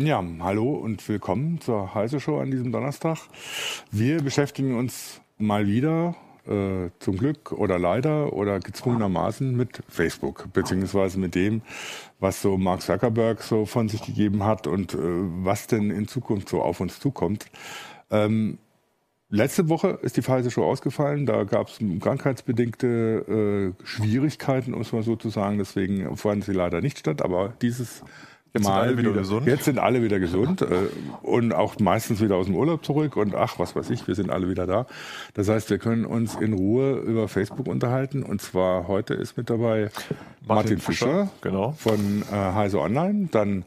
Ja, hallo und willkommen zur Heise Show an diesem Donnerstag. Wir beschäftigen uns mal wieder äh, zum Glück oder leider oder gezwungenermaßen mit Facebook, beziehungsweise mit dem, was so Mark Zuckerberg so von sich gegeben hat und äh, was denn in Zukunft so auf uns zukommt. Ähm, Letzte Woche ist die Pfizer Show ausgefallen. Da gab es krankheitsbedingte äh, Schwierigkeiten, um es mal so zu sagen. Deswegen fanden sie leider nicht statt. Aber dieses Mal alle wieder, gesund. Jetzt sind alle wieder gesund äh, und auch meistens wieder aus dem Urlaub zurück und ach, was weiß ich, wir sind alle wieder da. Das heißt, wir können uns in Ruhe über Facebook unterhalten und zwar heute ist mit dabei Martin, Martin Fischer, Fischer, genau. von äh, Heise Online, dann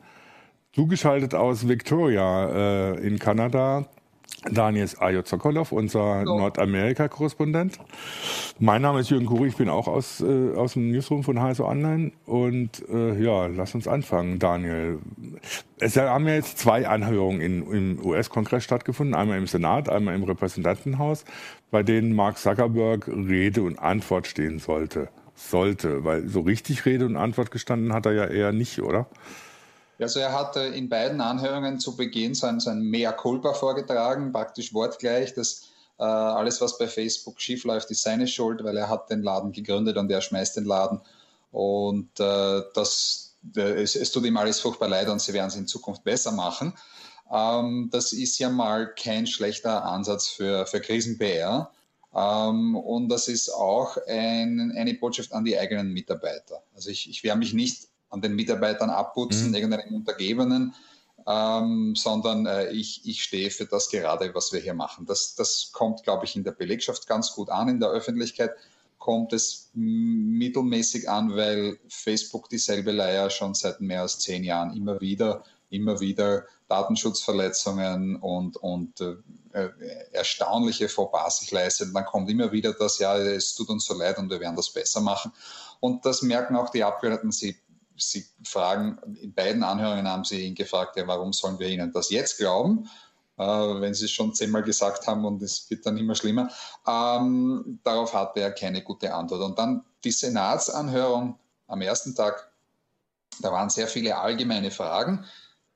zugeschaltet aus Victoria äh, in Kanada Daniel Ajo Sokolov, unser so. Nordamerika-Korrespondent. Mein Name ist Jürgen Kuri, ich bin auch aus, äh, aus dem Newsroom von HSO Online. Und äh, ja, lass uns anfangen, Daniel. Es haben ja jetzt zwei Anhörungen in, im US-Kongress stattgefunden, einmal im Senat, einmal im Repräsentantenhaus, bei denen Mark Zuckerberg Rede und Antwort stehen sollte. Sollte, weil so richtig Rede und Antwort gestanden hat er ja eher nicht, oder? Also er hat in beiden Anhörungen zu Beginn sein, sein Mea culpa vorgetragen, praktisch wortgleich, dass äh, alles, was bei Facebook schief läuft, ist seine Schuld, weil er hat den Laden gegründet und er schmeißt den Laden. Und äh, das, äh, es, es, tut ihm alles furchtbar leid und sie werden es in Zukunft besser machen. Ähm, das ist ja mal kein schlechter Ansatz für, für Krisen-PR. Ähm, und das ist auch ein, eine Botschaft an die eigenen Mitarbeiter. Also ich, ich werde mich nicht an den Mitarbeitern abputzen, mhm. irgendeinen Untergebenen, ähm, sondern äh, ich, ich stehe für das gerade, was wir hier machen. Das, das kommt, glaube ich, in der Belegschaft ganz gut an. In der Öffentlichkeit kommt es mittelmäßig an, weil Facebook dieselbe Leier schon seit mehr als zehn Jahren immer wieder, immer wieder Datenschutzverletzungen und, und äh, äh erstaunliche Fauxpas sich leistet. Dann kommt immer wieder das, ja, es tut uns so leid und wir werden das besser machen. Und das merken auch die Abgeordneten. Sie Sie fragen, in beiden Anhörungen haben Sie ihn gefragt, ja, warum sollen wir Ihnen das jetzt glauben? Äh, wenn Sie es schon zehnmal gesagt haben und es wird dann immer schlimmer. Ähm, darauf hatte er keine gute Antwort. Und dann die Senatsanhörung am ersten Tag, da waren sehr viele allgemeine Fragen,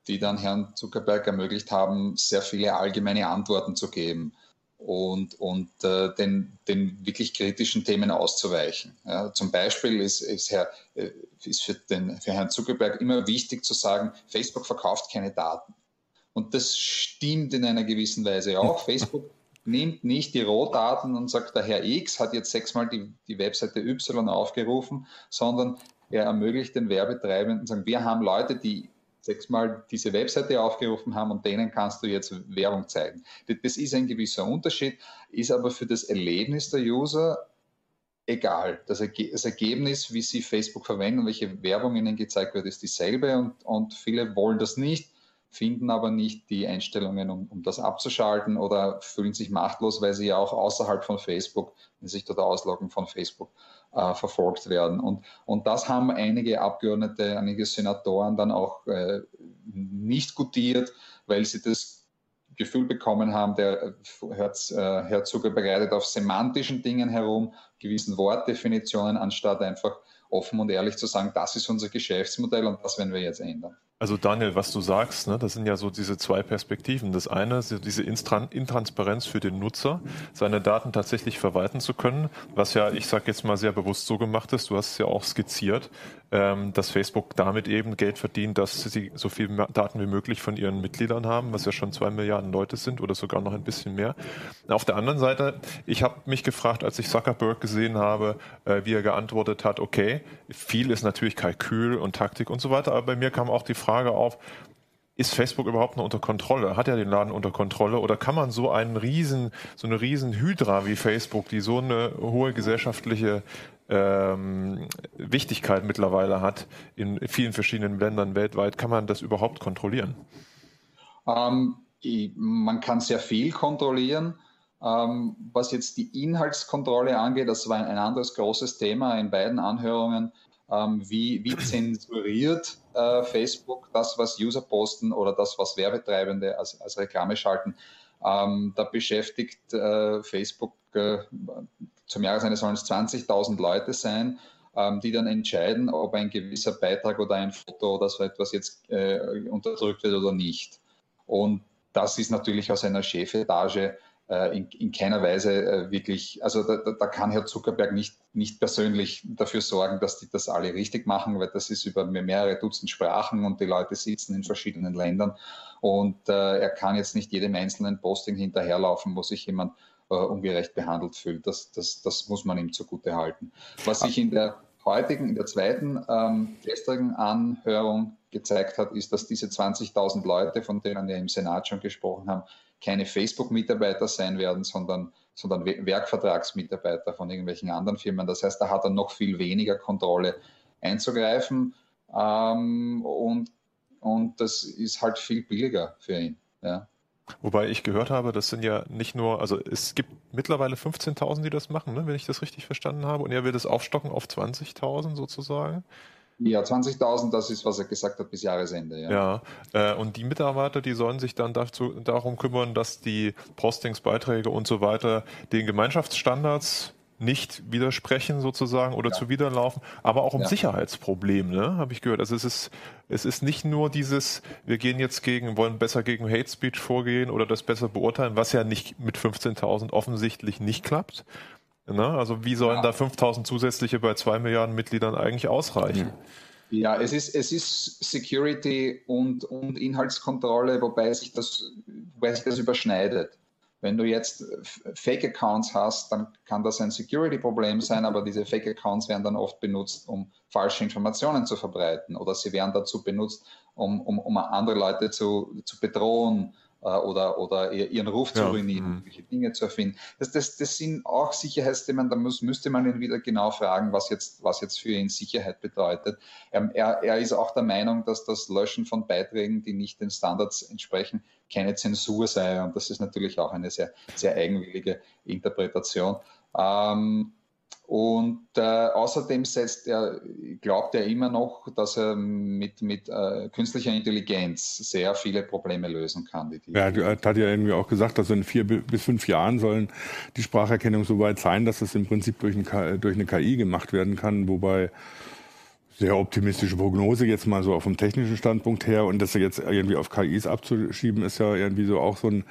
die dann Herrn Zuckerberg ermöglicht haben, sehr viele allgemeine Antworten zu geben und, und äh, den, den wirklich kritischen Themen auszuweichen. Ja, zum Beispiel ist, ist, Herr, äh, ist für, den, für Herrn Zuckerberg immer wichtig zu sagen, Facebook verkauft keine Daten. Und das stimmt in einer gewissen Weise auch. Facebook nimmt nicht die Rohdaten und sagt, der Herr X hat jetzt sechsmal die, die Webseite Y aufgerufen, sondern er ermöglicht den Werbetreibenden, sagen, wir haben Leute, die sechsmal diese Webseite aufgerufen haben und denen kannst du jetzt Werbung zeigen. Das ist ein gewisser Unterschied, ist aber für das Erlebnis der User egal. Das, Ergebnis, wie sie Facebook verwenden welche Werbung ihnen gezeigt wird, ist dieselbe und, und viele wollen das nicht, finden aber nicht die Einstellungen, um, um das abzuschalten oder fühlen sich machtlos, weil sie ja auch außerhalb von Facebook, wenn sich dort ausloggen von Facebook, äh, verfolgt werden. Und, und das haben einige Abgeordnete, einige Senatoren dann auch äh, nicht gutiert, weil sie das Gefühl bekommen haben, der Herr, äh, Herr Zucker bereitet auf semantischen Dingen herum, gewissen Wortdefinitionen, anstatt einfach offen und ehrlich zu sagen, das ist unser Geschäftsmodell und das werden wir jetzt ändern. Also Daniel, was du sagst, ne, das sind ja so diese zwei Perspektiven. Das eine ist diese Intransparenz für den Nutzer, seine Daten tatsächlich verwalten zu können, was ja, ich sage jetzt mal sehr bewusst so gemacht ist, du hast es ja auch skizziert, dass Facebook damit eben Geld verdient, dass sie so viel Daten wie möglich von ihren Mitgliedern haben, was ja schon zwei Milliarden Leute sind oder sogar noch ein bisschen mehr. Auf der anderen Seite, ich habe mich gefragt, als ich Zuckerberg gesehen habe, äh, wie er geantwortet hat, okay, viel ist natürlich Kalkül und Taktik und so weiter, aber bei mir kam auch die Frage auf, ist Facebook überhaupt noch unter Kontrolle? Hat er den Laden unter Kontrolle? Oder kann man so einen riesen, so eine riesen Hydra wie Facebook, die so eine hohe gesellschaftliche ähm, Wichtigkeit mittlerweile hat in vielen verschiedenen Ländern weltweit, kann man das überhaupt kontrollieren? Ähm, man kann sehr viel kontrollieren. Ähm, was jetzt die Inhaltskontrolle angeht, das war ein anderes großes Thema in beiden Anhörungen. Ähm, wie, wie zensuriert äh, Facebook das, was User posten oder das, was Werbetreibende als, als Reklame schalten. Ähm, da beschäftigt äh, Facebook äh, zum Jahresende sollen es 20.000 Leute sein. ähm, die dann entscheiden, ob ein gewisser Beitrag oder ein Foto oder so etwas jetzt äh, unterdrückt wird oder nicht. Und das ist natürlich aus einer Chefetage äh, in, in, keiner Weise äh, wirklich, also da, da, kann Herr Zuckerberg nicht, nicht persönlich dafür sorgen, dass die das alle richtig machen, weil das ist über mehrere Dutzend Sprachen und die Leute sitzen in verschiedenen Ländern und äh, er kann jetzt nicht jedem einzelnen Posting hinterherlaufen, wo sich jemand äh, ungerecht behandelt fühlt. Das, das, das muss man ihm zugute halten. Was sich in der heutigen, in der zweiten ähm, gestrigen Anhörung gezeigt hat, ist, dass diese 20.000 Leute, von denen wir im Senat schon gesprochen haben, keine Facebook-Mitarbeiter sein werden, sondern, sondern Werkvertragsmitarbeiter von irgendwelchen anderen Firmen. Das heißt, da hat er noch viel weniger Kontrolle einzugreifen ähm, und, und das ist halt viel billiger für ihn. Ja. Wobei ich gehört habe, das sind ja nicht nur, also es gibt mittlerweile 15.000, die das machen, ne, wenn ich das richtig verstanden habe. Und er will das aufstocken auf 20.000 sozusagen. Ja, 20.000, das ist, was er gesagt hat, bis Jahresende. Ja, ja äh, und die Mitarbeiter, die sollen sich dann dazu, darum kümmern, dass die Postings, Beiträge und so weiter den Gemeinschaftsstandards nicht widersprechen sozusagen oder ja. zuwiderlaufen, aber auch um ja. Sicherheitsproblem, ne, habe ich gehört. Also es ist, es ist nicht nur dieses, wir gehen jetzt gegen, wollen besser gegen Hate Speech vorgehen oder das besser beurteilen, was ja nicht mit 15.000 offensichtlich nicht klappt, Ne? Also wie sollen ja. da 5000 zusätzliche bei zwei Milliarden Mitgliedern eigentlich ausreichen? Ja, es ist, es ist Security und, und Inhaltskontrolle, wobei sich, das, wobei sich das überschneidet. Wenn du jetzt Fake-Accounts hast, dann kann das ein Security-Problem sein, aber diese Fake-Accounts werden dann oft benutzt, um falsche Informationen zu verbreiten oder sie werden dazu benutzt, um, um, um andere Leute zu, zu bedrohen äh, oder, oder ihren Ruf zu ja. ruinieren, mhm. Dinge zu erfinden. Das, das, das sind auch Sicherheitsthemen, da muss, müsste man ihn wieder genau fragen, was jetzt, was jetzt für ihn Sicherheit bedeutet. Ähm, er, er ist auch der Meinung, dass das Löschen von Beiträgen, die nicht den Standards entsprechen, keine Zensur sei. Und das ist natürlich auch eine sehr, sehr eigenwillige Interpretation. Ähm, und äh, außerdem setzt er, glaubt er immer noch, dass er mit, mit äh, künstlicher Intelligenz sehr viele Probleme lösen kann. Die, die ja, er hat ja irgendwie auch gesagt, dass in vier bis fünf Jahren sollen die Spracherkennung so weit sein, dass das im Prinzip durch, ein, durch eine KI gemacht werden kann, wobei sehr optimistische Prognose jetzt mal so auf dem technischen Standpunkt her und das jetzt irgendwie auf KIs abzuschieben, ist ja irgendwie so auch so ein,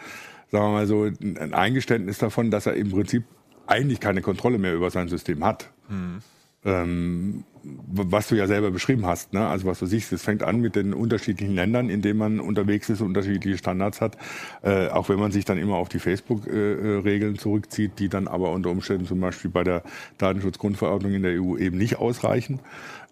sagen wir mal so, ein Eingeständnis davon, dass er im Prinzip eigentlich keine Kontrolle mehr über sein System hat. Mhm. Ähm, was du ja selber beschrieben hast, ne? also was du siehst, es fängt an mit den unterschiedlichen Ländern, in denen man unterwegs ist, unterschiedliche Standards hat, äh, auch wenn man sich dann immer auf die Facebook-Regeln zurückzieht, die dann aber unter Umständen zum Beispiel bei der Datenschutzgrundverordnung in der EU eben nicht ausreichen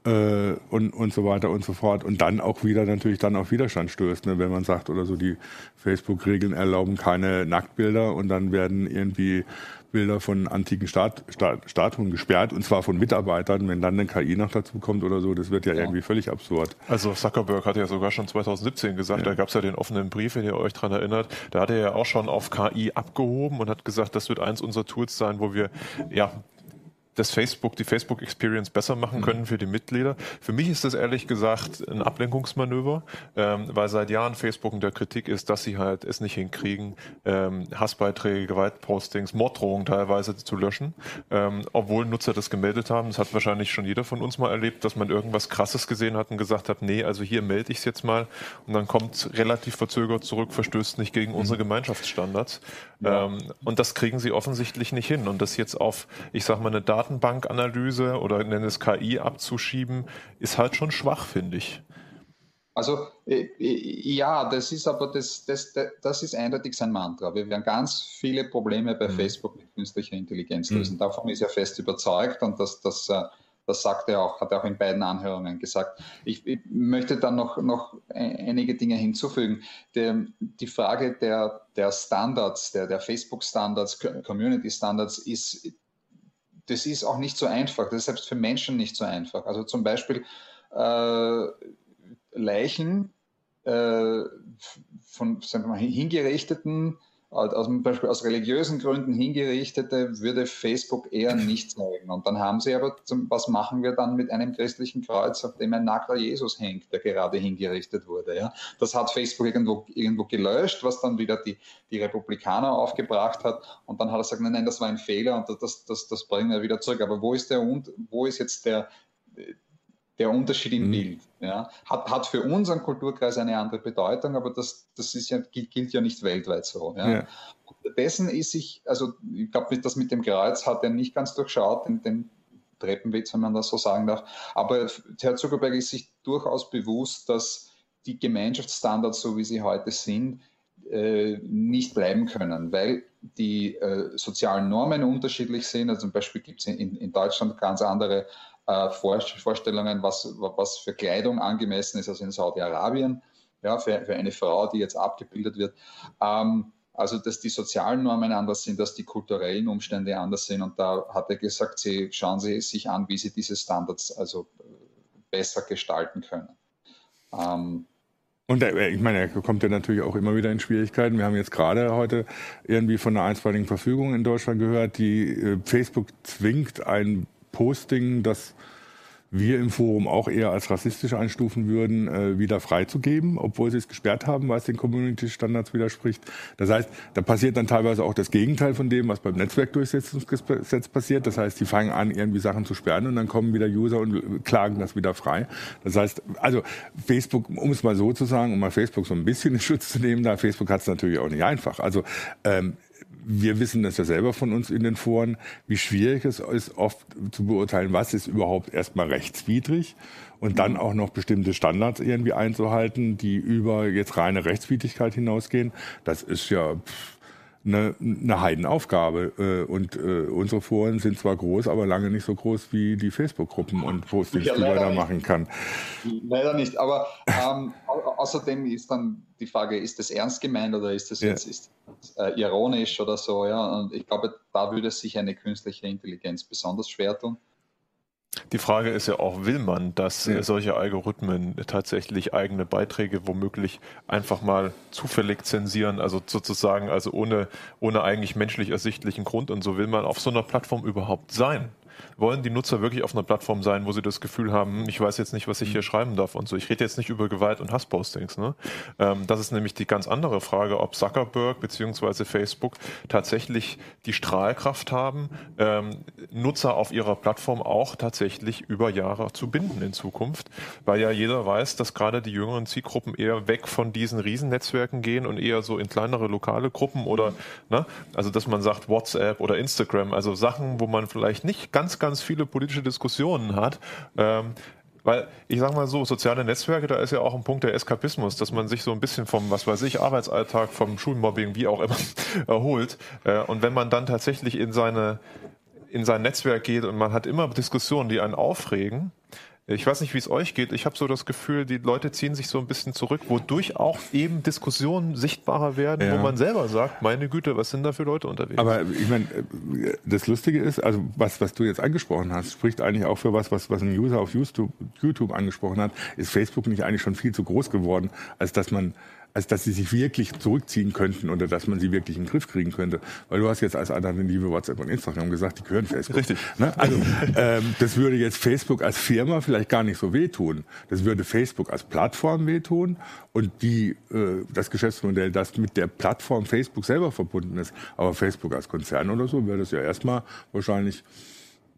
äh, und, und so weiter und so fort. Und dann auch wieder natürlich dann auf Widerstand stößt, ne? wenn man sagt oder so, die Facebook-Regeln erlauben keine Nacktbilder und dann werden irgendwie Bilder von antiken Stat Stat Statuen gesperrt und zwar von Mitarbeitern, wenn dann eine KI noch dazu kommt oder so, das wird ja, ja. irgendwie völlig absurd. Also Zuckerberg hat ja sogar schon 2017 gesagt, ja. da gab es ja den offenen Brief, wenn ihr euch dran erinnert, da hat er ja auch schon auf KI abgehoben und hat gesagt, das wird eins unserer Tools sein, wo wir ja das Facebook, die Facebook Experience besser machen mhm. können für die Mitglieder. Für mich ist das ehrlich gesagt ein Ablenkungsmanöver, ähm, weil seit Jahren Facebook in der Kritik ist, dass sie halt es nicht hinkriegen, ähm, Hassbeiträge, Gewaltpostings, Morddrohungen teilweise zu löschen, ähm, obwohl Nutzer das gemeldet haben. Das hat wahrscheinlich schon jeder von uns mal erlebt, dass man irgendwas Krasses gesehen hat und gesagt hat, nee, also hier melde ich es jetzt mal und dann kommt relativ verzögert zurück, verstößt nicht gegen mhm. unsere Gemeinschaftsstandards. Ja. Ähm, und das kriegen sie offensichtlich nicht hin. Und das jetzt auf, ich sag mal, eine Daten Datenbankanalyse oder nenne es KI abzuschieben, ist halt schon schwach, finde ich. Also äh, äh, ja, das ist aber das, das, das ist eindeutig sein Mantra. Wir werden ganz viele Probleme bei mhm. Facebook mit künstlicher Intelligenz mhm. lösen. Mhm. Davon ist er fest überzeugt und das, das, äh, das sagt er auch, hat er auch in beiden Anhörungen gesagt. Ich, ich möchte dann noch, noch einige Dinge hinzufügen. Die, die Frage der, der Standards, der, der Facebook-Standards, Community-Standards ist das ist auch nicht so einfach. Das ist selbst für Menschen nicht so einfach. Also zum Beispiel äh, Leichen äh, von sagen wir mal, hingerichteten aus, aus religiösen Gründen hingerichtete würde Facebook eher nicht zeigen. Und dann haben sie aber, zum, was machen wir dann mit einem christlichen Kreuz, auf dem ein nackter Jesus hängt, der gerade hingerichtet wurde. Ja? Das hat Facebook irgendwo, irgendwo gelöscht, was dann wieder die, die Republikaner aufgebracht hat. Und dann hat er gesagt, nein, nein, das war ein Fehler und das, das, das bringen wir wieder zurück. Aber wo ist, der, wo ist jetzt der, der Unterschied im mhm. Bild. Ja. Hat, hat für unseren Kulturkreis eine andere Bedeutung, aber das, das ist ja, gilt, gilt ja nicht weltweit so. Ja. ja. Dessen ist sich, also ich glaube, das mit dem Kreuz hat er nicht ganz durchschaut, den, den Treppenwitz, wenn man das so sagen darf. Aber Herr Zuckerberg ist sich durchaus bewusst, dass die Gemeinschaftsstandards, so wie sie heute sind, äh, nicht bleiben können, weil die äh, sozialen Normen unterschiedlich sind. Also zum Beispiel gibt es in, in Deutschland ganz andere äh, Vorstellungen, was, was für Kleidung angemessen ist, also in Saudi-Arabien, ja, für, für eine Frau, die jetzt abgebildet wird. Ähm, also, dass die sozialen Normen anders sind, dass die kulturellen Umstände anders sind. Und da hat er gesagt, sie, schauen Sie sich an, wie Sie diese Standards also äh, besser gestalten können. Ähm, und äh, ich meine, er kommt ja natürlich auch immer wieder in Schwierigkeiten. Wir haben jetzt gerade heute irgendwie von einer einstweiligen Verfügung in Deutschland gehört, die äh, Facebook zwingt ein Posting, das wir im Forum auch eher als rassistisch einstufen würden, äh, wieder freizugeben, obwohl sie es gesperrt haben, weil es den Community-Standards widerspricht. Das heißt, da passiert dann teilweise auch das Gegenteil von dem, was beim Netzwerkdurchsetzungsgesetz passiert. Das heißt, die fangen an, irgendwie Sachen zu sperren und dann kommen wieder User und klagen das wieder frei. Das heißt, also Facebook, um es mal so zu sagen, um mal Facebook so ein bisschen in Schutz zu nehmen, da Facebook hat es natürlich auch nicht einfach. Also ähm, wir wissen das ja selber von uns in den Foren, wie schwierig es ist, oft zu beurteilen, was ist überhaupt erstmal rechtswidrig und dann auch noch bestimmte Standards irgendwie einzuhalten, die über jetzt reine Rechtswidrigkeit hinausgehen. Das ist ja pff, eine, eine Heidenaufgabe. Äh, und äh, unsere Foren sind zwar groß, aber lange nicht so groß wie die Facebook-Gruppen und Postings, ja, die man da nicht. machen kann. Leider nicht. Aber ähm, außerdem ist dann die Frage, ist das ernst gemeint oder ist das ja. jetzt ist, äh, ironisch oder so? Ja? Und ich glaube, da würde sich eine künstliche Intelligenz besonders schwer tun. Die Frage ist ja auch, will man, dass ja. solche Algorithmen tatsächlich eigene Beiträge womöglich einfach mal zufällig zensieren, also sozusagen, also ohne, ohne eigentlich menschlich ersichtlichen Grund und so will man auf so einer Plattform überhaupt sein? Wollen die Nutzer wirklich auf einer Plattform sein, wo sie das Gefühl haben, ich weiß jetzt nicht, was ich hier schreiben darf und so. Ich rede jetzt nicht über Gewalt und Hasspostings. Ne? Ähm, das ist nämlich die ganz andere Frage, ob Zuckerberg bzw. Facebook tatsächlich die Strahlkraft haben, ähm, Nutzer auf ihrer Plattform auch tatsächlich über Jahre zu binden in Zukunft, weil ja jeder weiß, dass gerade die jüngeren Zielgruppen eher weg von diesen Riesennetzwerken gehen und eher so in kleinere lokale Gruppen oder, ne? also dass man sagt WhatsApp oder Instagram, also Sachen, wo man vielleicht nicht ganz, ganz viele politische Diskussionen hat. Ähm, weil ich sage mal so, soziale Netzwerke, da ist ja auch ein Punkt der Eskapismus, dass man sich so ein bisschen vom, was weiß ich, Arbeitsalltag, vom Schulmobbing, wie auch immer, erholt. Äh, und wenn man dann tatsächlich in seine in sein Netzwerk geht und man hat immer Diskussionen, die einen aufregen, ich weiß nicht, wie es euch geht. Ich habe so das Gefühl, die Leute ziehen sich so ein bisschen zurück, wodurch auch eben Diskussionen sichtbarer werden, ja. wo man selber sagt, meine Güte, was sind da für Leute unterwegs? Aber ich meine, das Lustige ist, also was, was du jetzt angesprochen hast, spricht eigentlich auch für was, was, was ein User auf YouTube, YouTube angesprochen hat. Ist Facebook nicht eigentlich schon viel zu groß geworden, als dass man als dass sie sich wirklich zurückziehen könnten oder dass man sie wirklich in den Griff kriegen könnte. Weil du hast jetzt als Alternative WhatsApp und Instagram gesagt, die gehören Facebook. Richtig. Ne? Also ähm, das würde jetzt Facebook als Firma vielleicht gar nicht so wehtun. Das würde Facebook als Plattform wehtun und die äh, das Geschäftsmodell, das mit der Plattform Facebook selber verbunden ist. Aber Facebook als Konzern oder so wäre das ja erstmal wahrscheinlich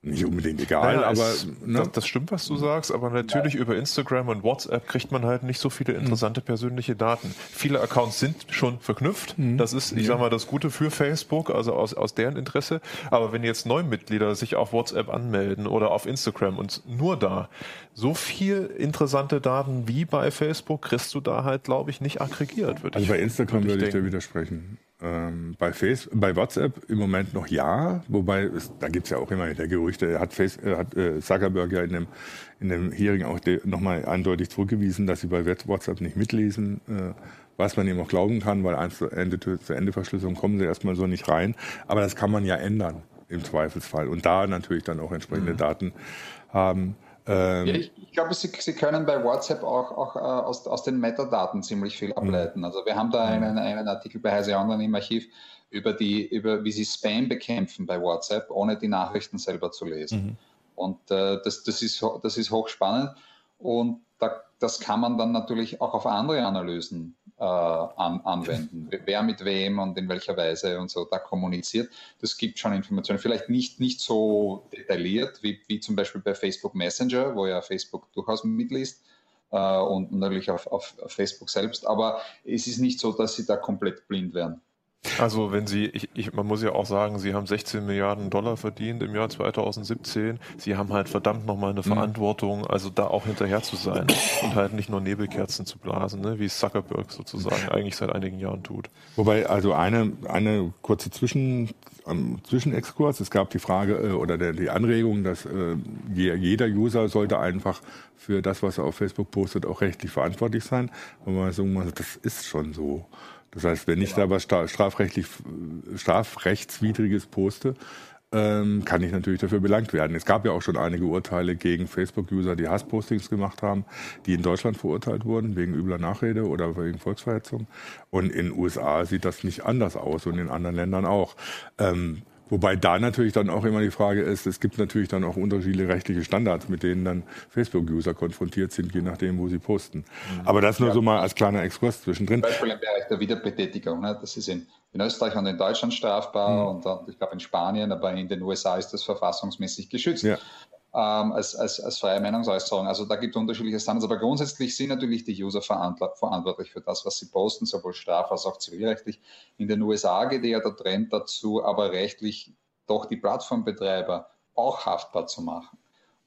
nicht unbedingt egal, naja, aber es, ne? das, das, stimmt, was du sagst, aber natürlich ja. über Instagram und WhatsApp kriegt man halt nicht so viele mhm. interessante mhm. persönliche Daten. Viele Accounts sind schon verknüpft. Mhm. Das ist, ich ja. sag mal, das Gute für Facebook, also aus, aus deren Interesse. Aber wenn jetzt Neumitglieder sich auf WhatsApp anmelden oder auf Instagram und nur da so viel interessante Daten wie bei Facebook kriegst du da halt, glaube ich, nicht aggregiert. also ich, bei Instagram würde ich, würde ich dir widersprechen. Ähm, bei, Face, bei WhatsApp im Moment noch ja, wobei es, da gibt es ja auch immer der Gerüchte, hat, Face, äh, hat äh, Zuckerberg ja in dem, in dem Hearing auch nochmal eindeutig zurückgewiesen, dass sie bei WhatsApp nicht mitlesen, äh, was man ihm auch glauben kann, weil eins zur Ende, zur Endeverschlüsselung kommen sie erstmal so nicht rein. Aber das kann man ja ändern im Zweifelsfall und da natürlich dann auch entsprechende mhm. Daten haben. Ähm, ja, ich, ich, glaube, Sie, Sie, können bei WhatsApp auch, auch äh, aus, aus, den Metadaten ziemlich viel ableiten. Mhm. Also wir haben da einen, einen Artikel bei Heise Online im Archiv über, die, über wie Sie Spam bekämpfen bei WhatsApp, ohne die Nachrichten selber zu lesen. Mhm. Und äh, das, das, ist, das ist hochspannend. Und da, das kann man dann natürlich auch auf andere Analysen äh, an, anwenden. Wer mit wem und in welcher Weise und so da kommuniziert. Das gibt schon Informationen. Vielleicht nicht, nicht so detailliert wie, wie zum Beispiel bei Facebook Messenger, wo ja Facebook durchaus mitliest äh, und natürlich auf, auf Facebook selbst. Aber es ist nicht so, dass sie da komplett blind werden. Also wenn Sie, ich, ich, man muss ja auch sagen, Sie haben 16 Milliarden Dollar verdient im Jahr 2017. Sie haben halt verdammt nochmal eine mhm. Verantwortung, also da auch hinterher zu sein und halt nicht nur Nebelkerzen zu blasen, ne, wie Zuckerberg sozusagen eigentlich seit einigen Jahren tut. Wobei, also eine, eine kurze Zwischen, ähm, Zwischenexkurs. Es gab die Frage äh, oder der, die Anregung, dass äh, jeder User sollte einfach für das, was er auf Facebook postet, auch rechtlich verantwortlich sein. Und man sagen, das ist schon so. Das heißt, wenn ich genau. da was strafrechtlich, strafrechtswidriges poste, ähm, kann ich natürlich dafür belangt werden. Es gab ja auch schon einige Urteile gegen Facebook-User, die Hasspostings gemacht haben, die in Deutschland verurteilt wurden wegen übler Nachrede oder wegen Volksverhetzung. Und in den USA sieht das nicht anders aus und in anderen Ländern auch. Ähm, Wobei da natürlich dann auch immer die Frage ist, es gibt natürlich dann auch unterschiedliche rechtliche Standards, mit denen dann Facebook-User konfrontiert sind, je nachdem, wo sie posten. Mhm. Aber das nur ja. so mal als kleiner Exkurs zwischendrin. Zum Beispiel im Bereich der Wiederbetätigung. Ne? Das ist in, in Österreich und in Deutschland strafbar mhm. und, ich glaube in Spanien, aber in den USA ist das verfassungsmäßig geschützt. Ja ähm, als, als, als freie Meinungsäußerung. Also da gibt es unterschiedliche Standards, aber grundsätzlich sind natürlich die User verantwortlich für das, was sie posten, sowohl straf- als auch zivilrechtlich. In den USA geht eher der Trend dazu, aber rechtlich doch die Plattformbetreiber auch haftbar zu machen.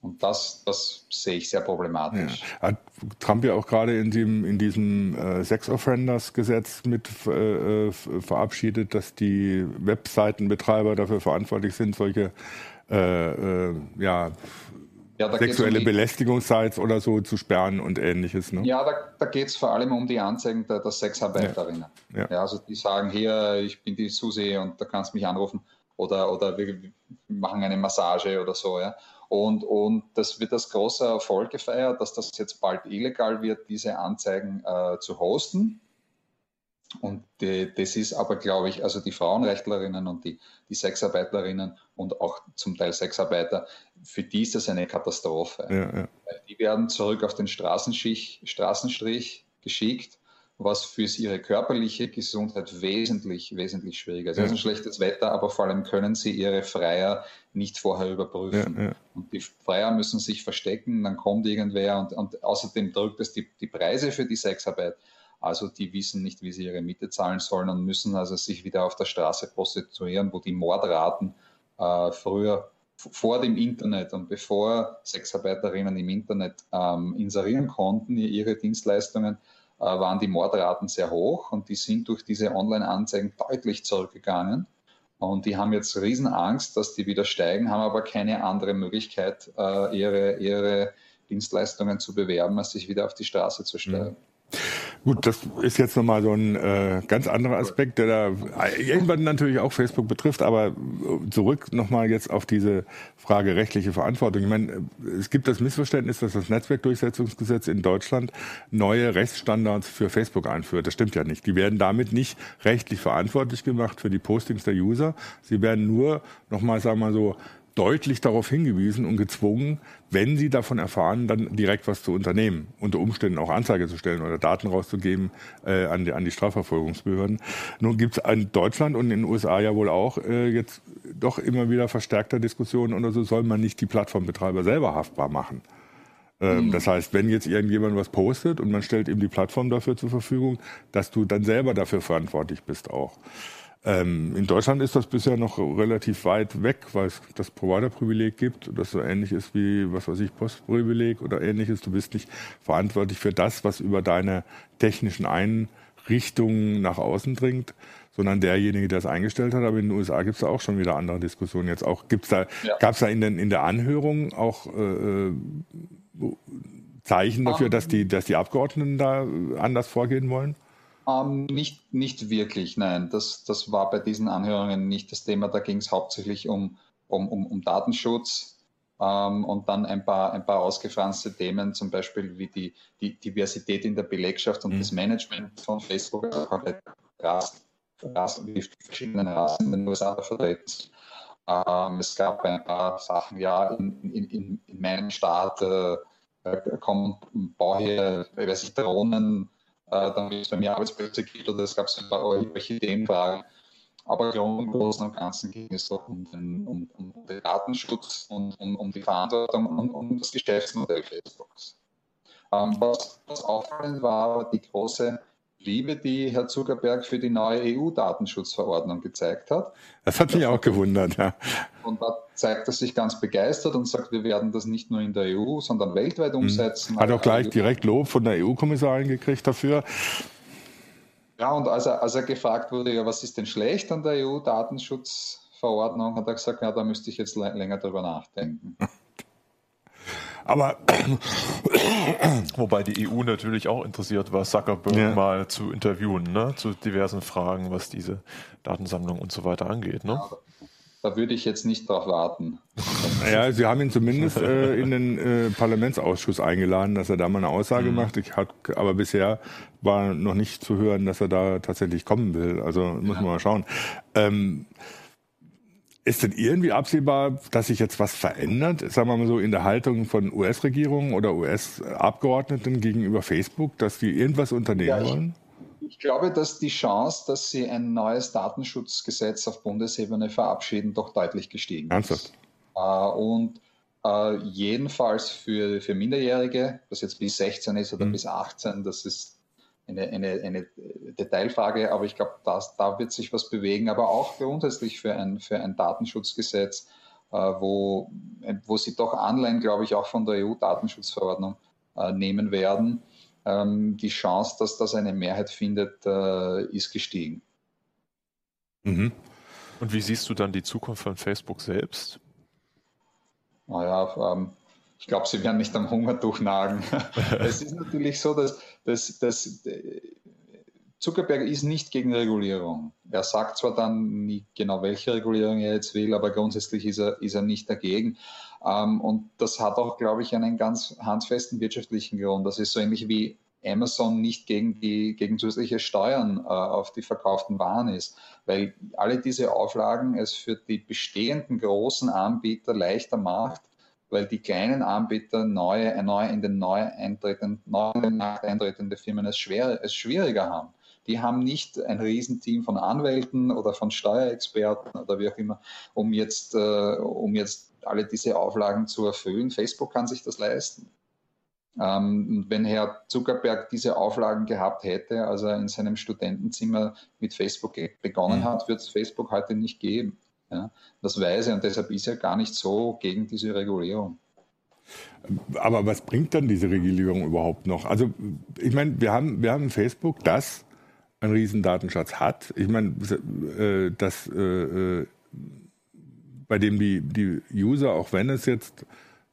Und das, das sehe ich sehr problematisch. Ja. Hat Trump ja auch gerade in, dem, in diesem äh, Sex Offenders Gesetz mit äh, äh verabschiedet, dass die Webseitenbetreiber dafür verantwortlich sind, solche äh, äh, ja, ja, sexuelle um Belästigungssites oder so zu sperren und ähnliches. Ne? Ja, da, da geht es vor allem um die Anzeigen der, der Sexarbeiterinnen. Ja. Ja. also die sagen hier, ich bin die Susi und da kannst du mich anrufen oder, oder wir machen eine Massage oder so. Ja. Und, und das wird als großer Erfolg gefeiert, dass das jetzt bald illegal wird, diese Anzeigen äh, zu hosten. Und die, das ist aber, glaube ich, also die Frauenrechtlerinnen und die, die Sexarbeiterinnen und auch zum Teil Sexarbeiter, für die ist das eine Katastrophe. Ja, ja. Die werden zurück auf den Straßenstrich, Straßenstrich geschickt, was für ihre körperliche Gesundheit wesentlich, wesentlich schwieriger ist. Es ist ein schlechtes Wetter, aber vor allem können sie ihre Freier nicht vorher überprüfen. Und die Freier müssen sich verstecken, dann kommt irgendwer und, und außerdem drückt es die, die Preise für die Sexarbeit also die wissen nicht, wie sie ihre Miete zahlen sollen und müssen also sich wieder auf der Straße prostituieren, wo die Mordraten äh, früher vor dem Internet und bevor Sexarbeiterinnen im Internet ähm, inserieren konnten, ihre Dienstleistungen, äh, waren die Mordraten sehr hoch und die sind durch diese Online-Anzeigen deutlich zurückgegangen. Und die haben jetzt Riesenangst, dass die wieder steigen, haben aber keine andere Möglichkeit, äh, ihre, ihre Dienstleistungen zu bewerben, als sich wieder auf die Straße zu stellen. Mhm. Gut, das ist jetzt nochmal so ein äh, ganz anderer Aspekt, der da irgendwann natürlich auch Facebook betrifft, aber zurück nochmal jetzt auf diese Frage rechtliche Verantwortung. Ich meine, es gibt das Missverständnis, dass das Netzwerkdurchsetzungsgesetz in Deutschland neue Rechtsstandards für Facebook einführt. Das stimmt ja nicht. Die werden damit nicht rechtlich verantwortlich gemacht für die Postings der User. Sie werden nur nochmal, sagen wir mal so, deutlich darauf hingewiesen und gezwungen, wenn sie davon erfahren, dann direkt was zu unternehmen, unter Umständen auch Anzeige zu stellen oder Daten rauszugeben äh, an, die, an die Strafverfolgungsbehörden. Nun gibt es in Deutschland und in den USA ja wohl auch äh, jetzt doch immer wieder verstärkter Diskussionen oder so, soll man nicht die Plattformbetreiber selber haftbar machen. Ähm, mhm. Das heißt, wenn jetzt irgendjemand was postet und man stellt ihm die Plattform dafür zur Verfügung, dass du dann selber dafür verantwortlich bist auch. Ähm, in Deutschland ist das bisher noch relativ weit weg, weil es das Provider-Privileg gibt, das so ähnlich ist wie, was weiß ich, Postprivileg oder ähnliches. Du bist nicht verantwortlich für das, was über deine technischen Einrichtungen nach außen dringt, sondern derjenige, der es eingestellt hat. Aber in den USA gibt es da auch schon wieder andere Diskussionen. Jetzt auch gibt's da, ja. gab es da in, den, in der Anhörung auch äh, äh Zeichen dafür, dass die, dass die Abgeordneten da anders vorgehen wollen? Ähm, nicht, nicht wirklich, nein. Das, das war bei diesen Anhörungen nicht das Thema. Da ging es hauptsächlich um, um, um, um Datenschutz ähm, und dann ein paar, ein paar ausgefranste Themen, zum Beispiel wie die, die Diversität in der Belegschaft und mhm. das Management von Facebook, Rassen, Rassen, wie verschiedene Rassen in den USA vertreten. Ähm, es gab ein paar Sachen, ja, in, in, in meinem Staat äh, äh kommen Bauherr, ich weiß nicht, Drohnen, äh, damit es bei mir Arbeitsplätze gibt, oder es gab so ein paar Orchideenfragen. Aber im Großen und Ganzen ging es doch um den, um, um den Datenschutz und um, um, die Verantwortung und um das Geschäftsmodell Facebooks. Ähm, was, was auffallend war, die große Liebe, die Herr Zuckerberg für die neue EU-Datenschutzverordnung gezeigt hat. Das hat mich auch gewundert, ja. Und da zeigt er sich ganz begeistert und sagt, wir werden das nicht nur in der EU, sondern weltweit mhm. umsetzen. Hat auch gleich direkt Lob von der EU-Kommissarin gekriegt dafür. Ja, und als er, als er gefragt wurde, ja, was ist denn schlecht an der EU-Datenschutzverordnung, hat er gesagt, ja, da müsste ich jetzt länger drüber nachdenken. Aber wobei die EU natürlich auch interessiert war, Zuckerberg ja. mal zu interviewen, ne? zu diversen Fragen, was diese Datensammlung und so weiter angeht. Ne? Da würde ich jetzt nicht drauf warten. Ja, Sie haben ihn zumindest äh, in den äh, Parlamentsausschuss eingeladen, dass er da mal eine Aussage mhm. macht. Ich hat, aber bisher war noch nicht zu hören, dass er da tatsächlich kommen will. Also muss ja. man mal schauen. Ähm, ist denn irgendwie absehbar, dass sich jetzt was verändert, sagen wir mal so, in der Haltung von US-Regierungen oder US-Abgeordneten gegenüber Facebook, dass die irgendwas unternehmen ja, ich, wollen? Ich glaube, dass die Chance, dass sie ein neues Datenschutzgesetz auf Bundesebene verabschieden, doch deutlich gestiegen Ernsthaft? ist. Äh, und äh, jedenfalls für, für Minderjährige, was jetzt bis 16 ist oder mhm. bis 18, das ist eine, eine, eine Detailfrage, aber ich glaube, da wird sich was bewegen, aber auch grundsätzlich für ein, für ein Datenschutzgesetz, äh, wo, wo sie doch Anleihen, glaube ich, auch von der EU-Datenschutzverordnung äh, nehmen werden. Ähm, die Chance, dass das eine Mehrheit findet, äh, ist gestiegen. Mhm. Und wie siehst du dann die Zukunft von Facebook selbst? Naja, ähm, ich glaube, sie werden nicht am Hungertuch nagen. es ist natürlich so, dass, dass, dass äh, Zuckerberg ist nicht gegen Regulierung. Er sagt zwar dann nicht genau, welche Regulierung er jetzt will, aber grundsätzlich ist er, ist er nicht dagegen. Ähm, und das hat auch, glaube ich, einen ganz handfesten wirtschaftlichen Grund. Das ist so ähnlich wie Amazon nicht gegen, die, gegen zusätzliche Steuern äh, auf die verkauften Waren ist, weil alle diese Auflagen es für die bestehenden großen Anbieter leichter macht, weil die kleinen Anbieter neue, neu in den neu eintretenden, Markt eintretende Firmen es, schwer, es schwieriger haben. Die haben nicht ein Riesenteam von Anwälten oder von Steuerexperten oder wie auch immer, um jetzt, äh, um jetzt alle diese Auflagen zu erfüllen. Facebook kann sich das leisten. Ähm, wenn Herr Zuckerberg diese Auflagen gehabt hätte, als er in seinem Studentenzimmer mit Facebook begonnen mhm. hat, wird es Facebook heute nicht geben. Ja, das weiß er und deshalb ist er gar nicht so gegen diese Regulierung. Aber was bringt dann diese Regulierung überhaupt noch? Also ich meine, wir haben, wir haben Facebook, das einen riesen Datenschatz hat. Ich meine, äh, das, äh, äh, bei dem die, die User, auch wenn es jetzt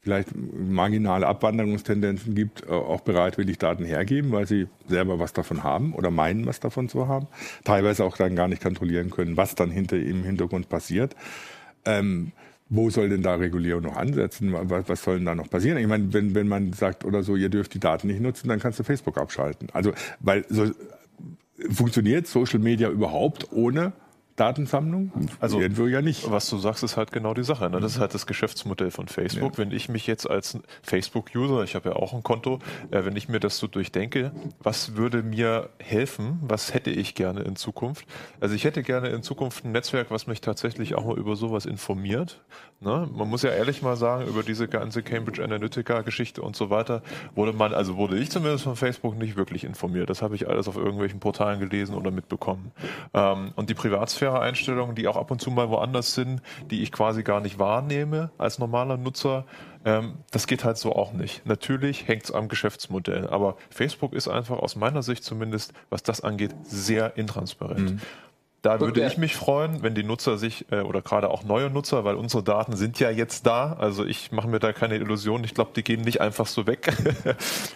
vielleicht marginale Abwanderungstendenzen gibt, äh, auch bereitwillig Daten hergeben, weil sie selber was davon haben oder meinen, was davon zu haben. Teilweise auch dann gar nicht kontrollieren können, was dann hinter im Hintergrund passiert. Ähm, wo soll denn da Regulierung noch ansetzen? Was, was soll denn da noch passieren? Ich meine, wenn, wenn man sagt oder so, ihr dürft die Daten nicht nutzen, dann kannst du Facebook abschalten. Also, weil so funktioniert Social Media überhaupt ohne Datensammlung? Also irgendwo ja nicht. Was du sagst, ist halt genau die Sache. Ne? Das ist halt das Geschäftsmodell von Facebook. Ja. Wenn ich mich jetzt als Facebook-User, ich habe ja auch ein Konto, äh, wenn ich mir das so durchdenke, was würde mir helfen? Was hätte ich gerne in Zukunft? Also ich hätte gerne in Zukunft ein Netzwerk, was mich tatsächlich auch mal über sowas informiert. Ne? Man muss ja ehrlich mal sagen, über diese ganze Cambridge Analytica-Geschichte und so weiter wurde man, also wurde ich zumindest von Facebook nicht wirklich informiert. Das habe ich alles auf irgendwelchen Portalen gelesen oder mitbekommen. Ähm, und die Privatsphäre Privatsphäre-Einstellungen, die auch ab und zu mal woanders sind, die ich quasi gar nicht wahrnehme als normaler Nutzer. Ähm, das geht halt so auch nicht. Natürlich hängt es am Geschäftsmodell, aber Facebook ist einfach aus meiner Sicht zumindest, was das angeht, sehr intransparent. Mhm. Da würde ich mich freuen, wenn die Nutzer sich äh, oder gerade auch neue Nutzer, weil unsere Daten sind ja jetzt da. Also ich mache mir da keine Illusionen. Ich glaube, die gehen nicht einfach so weg.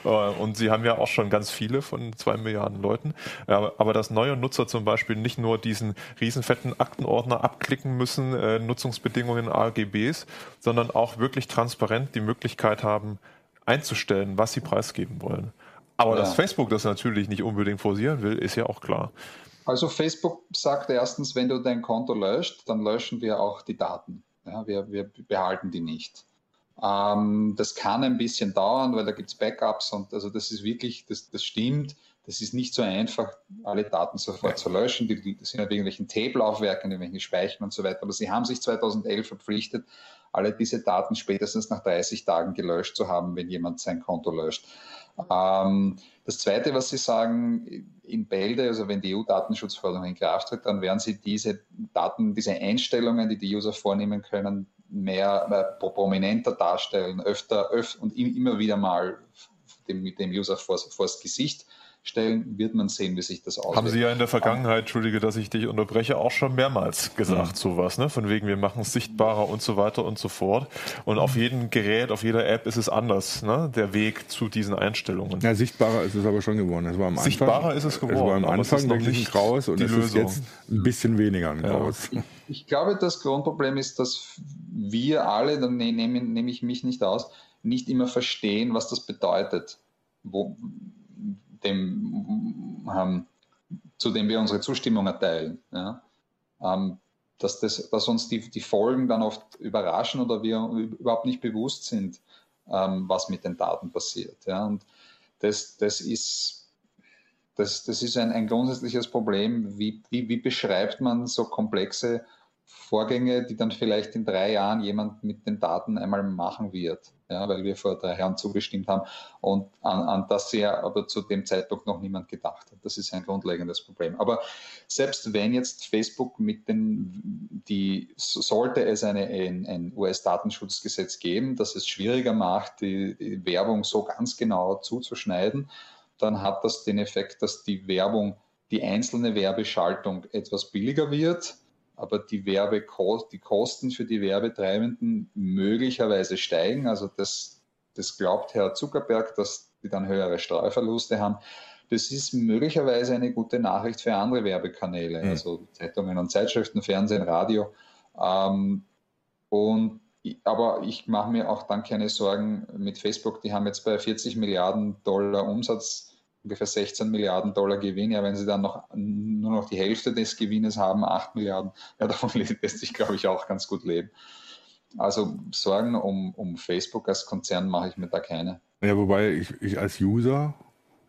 Äh, und sie haben ja auch schon ganz viele von zwei Milliarden Leuten. Aber dass neue Nutzer zum Beispiel nicht nur diesen riesenfetten Aktenordner abklicken müssen, äh, Nutzungsbedingungen AGBs, sondern auch wirklich transparent die Möglichkeit haben, einzustellen, was sie preisgeben wollen. Aber ja. dass Facebook das natürlich nicht unbedingt forcieren will, ist ja auch klar. Also Facebook sagt erstens, wenn du dein Konto löscht, dann löschen wir auch die Daten. Ja, wir, wir behalten die nicht. Ähm, das kann ein bisschen dauern, weil da gibt es Backups und also das ist wirklich, das, das stimmt. Das ist nicht so einfach, alle Daten sofort zu löschen. Die, die sind ja irgendwelchen Table-Laufwerken, irgendwelchen Speichern und so weiter. Aber sie haben sich 2011 verpflichtet, alle diese Daten spätestens nach 30 Tagen gelöscht zu haben, wenn jemand sein Konto löscht. Ähm, das Zweite, was Sie sagen, in Bälde, also wenn die EU-Datenschutzverordnung in Kraft tritt, dann werden Sie diese Daten, diese Einstellungen, die die User vornehmen können, mehr, mehr prominenter darstellen, öfter, öfter und immer wieder mal dem, mit dem User vor, vors Gesicht stellen, wird man sehen, wie sich das auswirkt. Haben Sie ja in der Vergangenheit, entschuldige, dass ich dich unterbreche, auch schon mehrmals gesagt, mhm. sowas, ne? Von wegen, wir machen es sichtbarer und so weiter und so fort. Und auf jedem Gerät, auf jeder App ist es anders, ne? Der Weg zu diesen Einstellungen. Ja, sichtbarer ist es aber schon geworden. Es war am Anfang, sichtbarer ist es geworden. Es war am Anfang wirklich ein Graus und es ist jetzt ein bisschen weniger ein Graus. Ja. Ich, ich glaube, das Grundproblem ist, dass wir alle, dann ne-, nehme, nehme ich mich nicht aus, nicht immer verstehen, was das bedeutet. Wo, dem, ähm, zu dem wir unsere Zustimmung erteilen. Ja? Ähm, dass, das, dass uns die, die Folgen dann oft überraschen oder wir überhaupt nicht bewusst sind, ähm, was mit den Daten passiert. Ja? Und das, das ist, das, das ist ein, ein grundsätzliches Problem. Wie, wie, wie beschreibt man so komplexe Vorgänge, die dann vielleicht in drei Jahren jemand mit den Daten einmal machen wird? ja, weil wir vor drei Jahren zugestimmt haben und an, an das ja aber zu dem Zeitpunkt noch niemand gedacht hat. Das ist ein grundlegendes Problem. Aber selbst wenn jetzt Facebook mit den, die, sollte es eine, ein, ein US-Datenschutzgesetz geben, das es schwieriger macht, die, die Werbung so ganz genau zuzuschneiden, dann hat das den Effekt, dass die Werbung, die einzelne Werbeschaltung etwas billiger wird aber die, Werbekost, die Kosten für die Werbetreibenden möglicherweise steigen. Also das, das glaubt Herr Zuckerberg, dass die dann höhere Streuverluste haben. Das ist möglicherweise eine gute Nachricht für andere Werbekanäle, mhm. also Zeitungen und Zeitschriften, Fernsehen, Radio. Ähm, und, aber ich mache mir auch dann keine Sorgen mit Facebook. Die haben jetzt bei 40 Milliarden Dollar Umsatz ungefähr 16 Milliarden Dollar Gewinn. Ja, wenn sie dann noch nur noch die Hälfte des Gewinnes haben, 8 Milliarden, ja, davon lässt sich, glaube ich, auch ganz gut leben. Also Sorgen um, um Facebook als Konzern mache ich mir da keine. Ja, wobei ich, ich als User,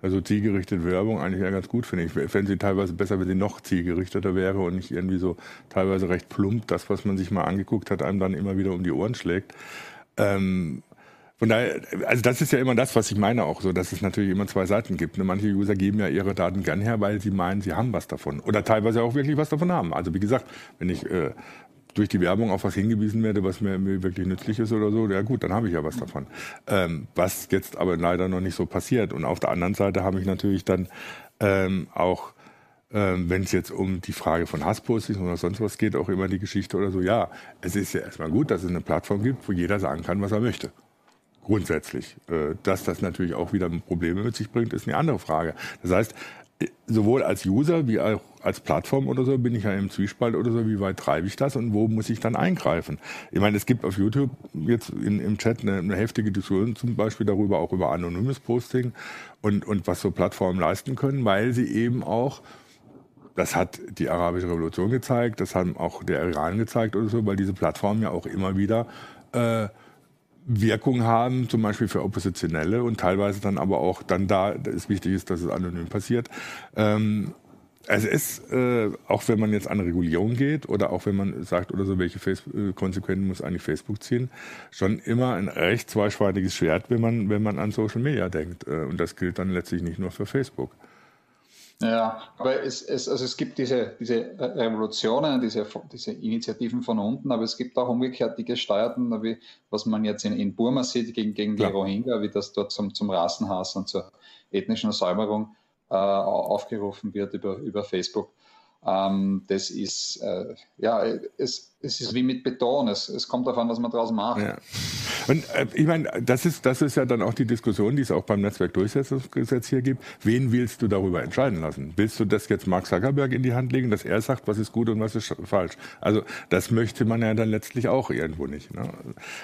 also zielgerichtete Werbung eigentlich ja ganz gut finde. Ich fände sie teilweise besser, wenn sie noch zielgerichteter wäre und nicht irgendwie so teilweise recht plump, das, was man sich mal angeguckt hat, einem dann immer wieder um die Ohren schlägt. Ähm, von daher, also das ist ja immer das, was ich meine auch so, dass es natürlich immer zwei Seiten gibt. Ne? Manche User geben ja ihre Daten gern her, weil sie meinen, sie haben was davon. Oder teilweise auch wirklich was davon haben. Also wie gesagt, wenn ich äh, durch die Werbung auf was hingewiesen werde, was mir, mir wirklich nützlich ist oder so, ja gut, dann habe ich ja was davon. Ähm, was jetzt aber leider noch nicht so passiert. Und auf der anderen Seite habe ich natürlich dann ähm, auch ähm, wenn es jetzt um die Frage von Hasspostings oder sonst was geht, auch immer die Geschichte oder so, ja, es ist ja erstmal gut, dass es eine Plattform gibt, wo jeder sagen kann, was er möchte grundsätzlich. Äh, dass das natürlich auch wieder Probleme mit sich bringt, ist eine andere Frage. Das heißt, sowohl als User wie auch als Plattform oder so bin ich ja im Zwiespalt oder so, wie weit treibe ich das und wo muss ich dann eingreifen? Ich meine, es gibt auf YouTube jetzt in, im Chat eine, eine heftige Diskussion zum Beispiel darüber, auch über anonymes Posting und, und was so Plattformen leisten können, weil sie eben auch das hat die arabische Revolution gezeigt, das haben auch der Iran gezeigt oder so, weil diese Plattformen ja auch immer wieder äh, Wirkung haben, zum Beispiel für Oppositionelle und teilweise dann aber auch dann da, es wichtig ist, dass es anonym passiert. Ähm, es ist, äh, auch wenn man jetzt an Regulierung geht oder auch wenn man sagt oder so, welche Facebook äh, Konsequenzen muss eigentlich Facebook ziehen, schon immer ein recht zweischneidiges Schwert, wenn man, wenn man an Social Media denkt. Äh, und das gilt dann letztlich nicht nur für Facebook. Ja, aber es, es, also es gibt diese, diese Revolutionen, diese, diese Initiativen von unten, aber es gibt auch umgekehrt die gesteuerten, wie, was man jetzt in, in Burma sieht gegen, gegen die ja. Rohingya, wie das dort zum, zum Rassenhass und zur ethnischen Säuberung äh, aufgerufen wird über, über Facebook. Ähm, das ist, äh, ja, es, es ist wie mit Beton. Es, es kommt davon, was man draus macht. Ja. Und äh, ich meine, das ist, das ist ja dann auch die Diskussion, die es auch beim Netzwerkdurchsetzungsgesetz hier gibt. Wen willst du darüber entscheiden lassen? Willst du das jetzt Mark Zuckerberg in die Hand legen, dass er sagt, was ist gut und was ist falsch? Also das möchte man ja dann letztlich auch irgendwo nicht. Ne?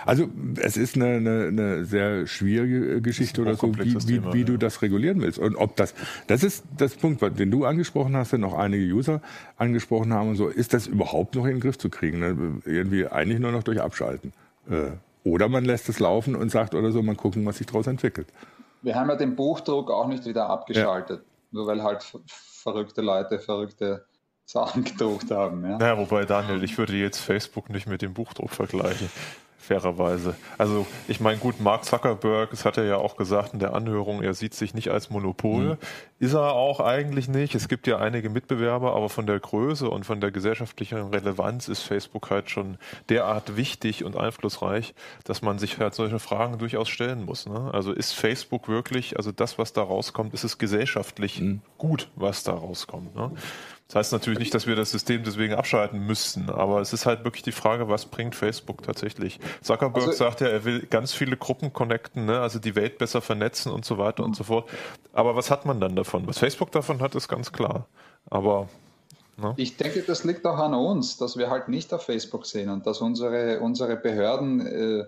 Also es ist eine, eine, eine sehr schwierige Geschichte oder so, wie, wie, Thema, wie ja. du das regulieren willst. Und ob das, das ist das Punkt, den du angesprochen hast, den auch einige User angesprochen haben und so, ist das überhaupt noch in den Griff zu kriegen? Ne? Irgendwie eigentlich nur noch durch Abschalten. Äh, oder man lässt es laufen und sagt oder so, mal gucken, was sich daraus entwickelt. Wir haben ja den Buchdruck auch nicht wieder abgeschaltet, ja. nur weil halt verrückte Leute verrückte Sachen gedruckt haben. Ja. Naja, wobei Daniel, ich würde jetzt Facebook nicht mit dem Buchdruck vergleichen fairerweise. Also ich meine, gut, Mark Zuckerberg, das hat er ja auch gesagt in der Anhörung, er sieht sich nicht als Monopol. Mhm. Ist er auch eigentlich nicht. Es gibt ja einige Mitbewerber, aber von der Größe und von der gesellschaftlichen Relevanz ist Facebook halt schon derart wichtig und einflussreich, dass man sich halt solche Fragen durchaus stellen muss. Ne? Also ist Facebook wirklich, also das, was da rauskommt, ist es gesellschaftlich mhm. gut, was da rauskommt. Ne? Das heißt natürlich nicht, dass wir das System deswegen abschalten müssten, aber es ist halt wirklich die Frage, was bringt Facebook tatsächlich? Zuckerberg also, sagt ja, er will ganz viele Gruppen connecten, ne? also die Welt besser vernetzen und so weiter und so fort. Aber was hat man dann davon? Was Facebook davon hat, ist ganz klar. Aber Ne? Ich denke, das liegt auch an uns, dass wir halt nicht auf Facebook sehen und dass unsere, unsere Behörden äh,